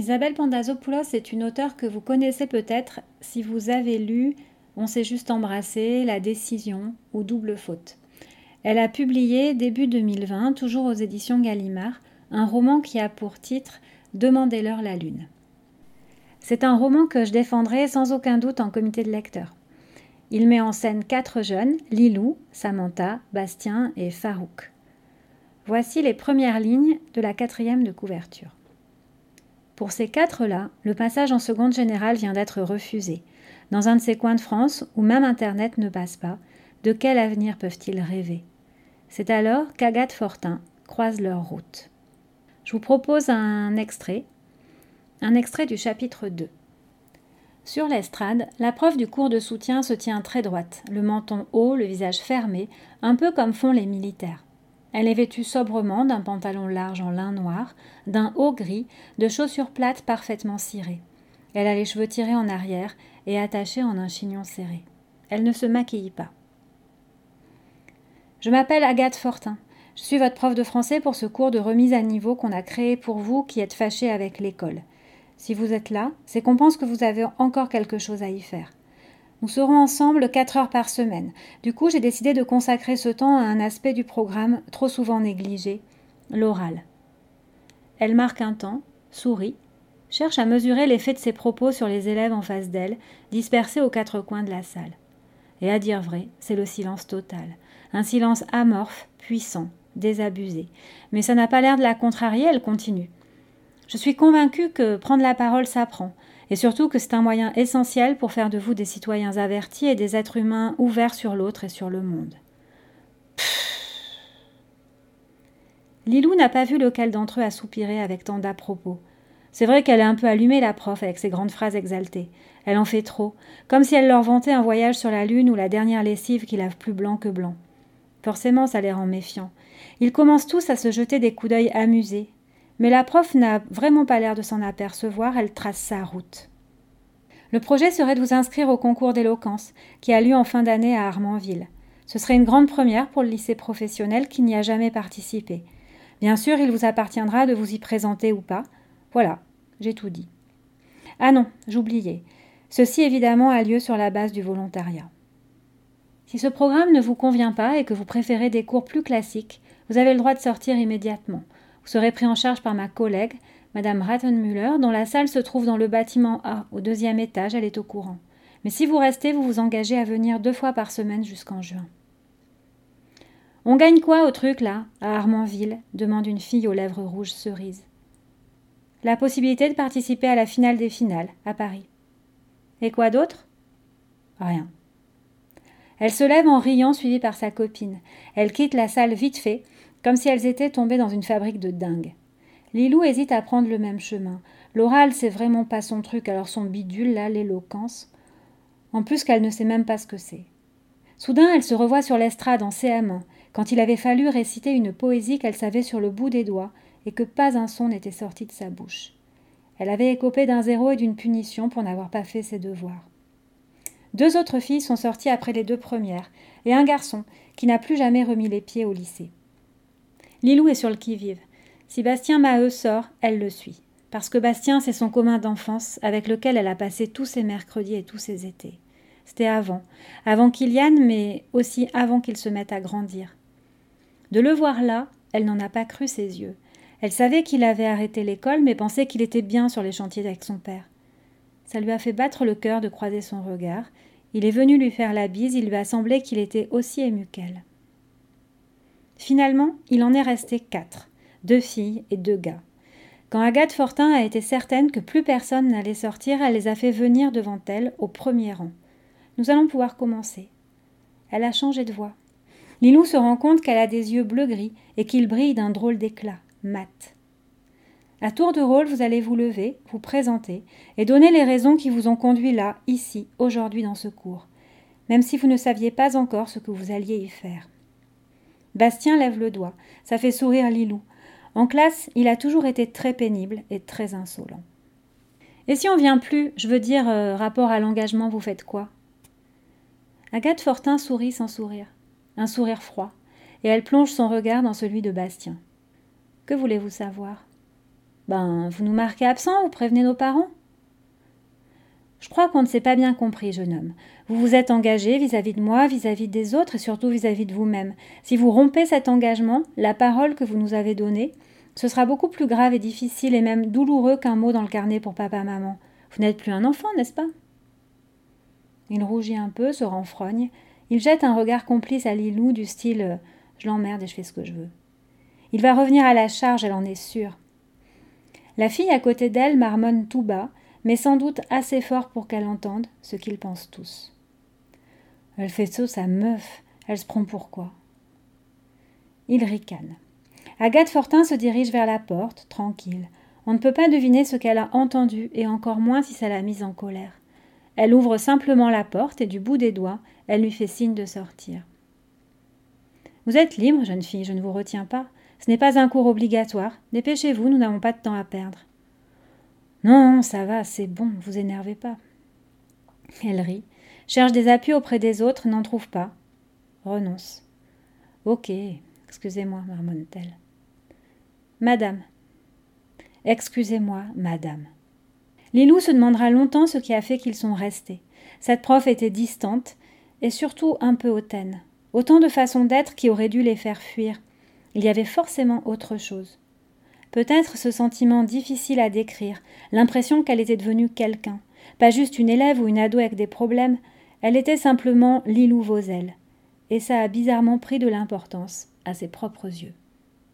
Isabelle Pandazopoulos est une auteure que vous connaissez peut-être si vous avez lu On s'est juste embrassé, La décision ou Double faute. Elle a publié début 2020, toujours aux éditions Gallimard, un roman qui a pour titre Demandez-leur la lune. C'est un roman que je défendrai sans aucun doute en comité de lecteurs. Il met en scène quatre jeunes, Lilou, Samantha, Bastien et Farouk. Voici les premières lignes de la quatrième de couverture. Pour ces quatre-là, le passage en seconde générale vient d'être refusé. Dans un de ces coins de France où même Internet ne passe pas, de quel avenir peuvent-ils rêver? C'est alors qu'Agathe Fortin croise leur route. Je vous propose un extrait, un extrait du chapitre 2. Sur l'estrade, la prof du cours de soutien se tient très droite, le menton haut, le visage fermé, un peu comme font les militaires. Elle est vêtue sobrement d'un pantalon large en lin noir, d'un haut gris, de chaussures plates parfaitement cirées. Elle a les cheveux tirés en arrière et attachés en un chignon serré. Elle ne se maquille pas. Je m'appelle Agathe Fortin. Je suis votre prof de français pour ce cours de remise à niveau qu'on a créé pour vous qui êtes fâchés avec l'école. Si vous êtes là, c'est qu'on pense que vous avez encore quelque chose à y faire. Nous serons ensemble 4 heures par semaine. Du coup, j'ai décidé de consacrer ce temps à un aspect du programme trop souvent négligé, l'oral. Elle marque un temps, sourit, cherche à mesurer l'effet de ses propos sur les élèves en face d'elle, dispersés aux quatre coins de la salle. Et à dire vrai, c'est le silence total. Un silence amorphe, puissant, désabusé. Mais ça n'a pas l'air de la contrarier, elle continue. Je suis convaincue que prendre la parole s'apprend, et surtout que c'est un moyen essentiel pour faire de vous des citoyens avertis et des êtres humains ouverts sur l'autre et sur le monde. Lilou n'a pas vu lequel d'entre eux a soupiré avec tant d'à-propos. C'est vrai qu'elle a un peu allumé la prof avec ses grandes phrases exaltées. Elle en fait trop, comme si elle leur vantait un voyage sur la Lune ou la dernière lessive qui lave plus blanc que blanc. Forcément, ça les rend méfiants. Ils commencent tous à se jeter des coups d'œil amusés, mais la prof n'a vraiment pas l'air de s'en apercevoir, elle trace sa route. Le projet serait de vous inscrire au concours d'éloquence, qui a lieu en fin d'année à Armanville. Ce serait une grande première pour le lycée professionnel qui n'y a jamais participé. Bien sûr, il vous appartiendra de vous y présenter ou pas. Voilà, j'ai tout dit. Ah non, j'oubliais. Ceci évidemment a lieu sur la base du volontariat. Si ce programme ne vous convient pas et que vous préférez des cours plus classiques, vous avez le droit de sortir immédiatement. Serez pris en charge par ma collègue, Madame Rattenmüller, dont la salle se trouve dans le bâtiment A, au deuxième étage, elle est au courant. Mais si vous restez, vous vous engagez à venir deux fois par semaine jusqu'en juin. On gagne quoi au truc là, à Armanville? demande une fille aux lèvres rouges cerises. La possibilité de participer à la finale des finales, à Paris. Et quoi d'autre? Rien. Elle se lève en riant, suivie par sa copine. Elle quitte la salle vite fait, comme si elles étaient tombées dans une fabrique de dingue. Lilou hésite à prendre le même chemin. L'oral, c'est vraiment pas son truc, alors son bidule, là, l'éloquence. En plus qu'elle ne sait même pas ce que c'est. Soudain, elle se revoit sur l'estrade en CM1, quand il avait fallu réciter une poésie qu'elle savait sur le bout des doigts et que pas un son n'était sorti de sa bouche. Elle avait écopé d'un zéro et d'une punition pour n'avoir pas fait ses devoirs. Deux autres filles sont sorties après les deux premières, et un garçon qui n'a plus jamais remis les pieds au lycée. Lilou est sur le qui-vive. Si Bastien Maheu sort, elle le suit. Parce que Bastien, c'est son commun d'enfance avec lequel elle a passé tous ses mercredis et tous ses étés. C'était avant. Avant Kylian, mais aussi avant qu'il se mette à grandir. De le voir là, elle n'en a pas cru ses yeux. Elle savait qu'il avait arrêté l'école, mais pensait qu'il était bien sur les chantiers avec son père. Ça lui a fait battre le cœur de croiser son regard. Il est venu lui faire la bise, il lui a semblé qu'il était aussi ému qu'elle. Finalement, il en est resté quatre, deux filles et deux gars. Quand Agathe Fortin a été certaine que plus personne n'allait sortir, elle les a fait venir devant elle, au premier rang. Nous allons pouvoir commencer. Elle a changé de voix. Lilou se rend compte qu'elle a des yeux bleu-gris et qu'ils brillent d'un drôle d'éclat, mat. À tour de rôle, vous allez vous lever, vous présenter et donner les raisons qui vous ont conduit là, ici, aujourd'hui dans ce cours, même si vous ne saviez pas encore ce que vous alliez y faire. Bastien lève le doigt. Ça fait sourire Lilou. En classe, il a toujours été très pénible et très insolent. Et si on vient plus, je veux dire, euh, rapport à l'engagement, vous faites quoi? Agathe Fortin sourit sans sourire, un sourire froid, et elle plonge son regard dans celui de Bastien. Que voulez-vous savoir? Ben, vous nous marquez absent ou prévenez nos parents? Je crois qu'on ne s'est pas bien compris, jeune homme. Vous vous êtes engagé vis-à-vis de moi, vis-à-vis des autres et surtout vis-à-vis de vous-même. Si vous rompez cet engagement, la parole que vous nous avez donnée, ce sera beaucoup plus grave et difficile et même douloureux qu'un mot dans le carnet pour papa-maman. Vous n'êtes plus un enfant, n'est-ce pas? Il rougit un peu, se renfrogne. Il jette un regard complice à Lilou du style Je l'emmerde et je fais ce que je veux. Il va revenir à la charge, elle en est sûre. La fille à côté d'elle marmonne tout bas, mais sans doute assez fort pour qu'elle entende ce qu'ils pensent tous. Elle fait ça, sa meuf. Elle se prend pour quoi? Il ricane. Agathe Fortin se dirige vers la porte, tranquille. On ne peut pas deviner ce qu'elle a entendu, et encore moins si ça l'a mise en colère. Elle ouvre simplement la porte et du bout des doigts, elle lui fait signe de sortir. Vous êtes libre, jeune fille, je ne vous retiens pas. Ce n'est pas un cours obligatoire. Dépêchez-vous, nous n'avons pas de temps à perdre. Non, ça va, c'est bon, vous énervez pas. Elle rit, cherche des appuis auprès des autres, n'en trouve pas. Renonce. Ok, excusez-moi, marmonne-t-elle. Madame. Excusez-moi, madame. Lilou se demandera longtemps ce qui a fait qu'ils sont restés. Cette prof était distante et surtout un peu hautaine. Autant de façons d'être qui auraient dû les faire fuir. Il y avait forcément autre chose. Peut-être ce sentiment difficile à décrire, l'impression qu'elle était devenue quelqu'un, pas juste une élève ou une ado avec des problèmes, elle était simplement Lilou Vauzel. Et ça a bizarrement pris de l'importance à ses propres yeux.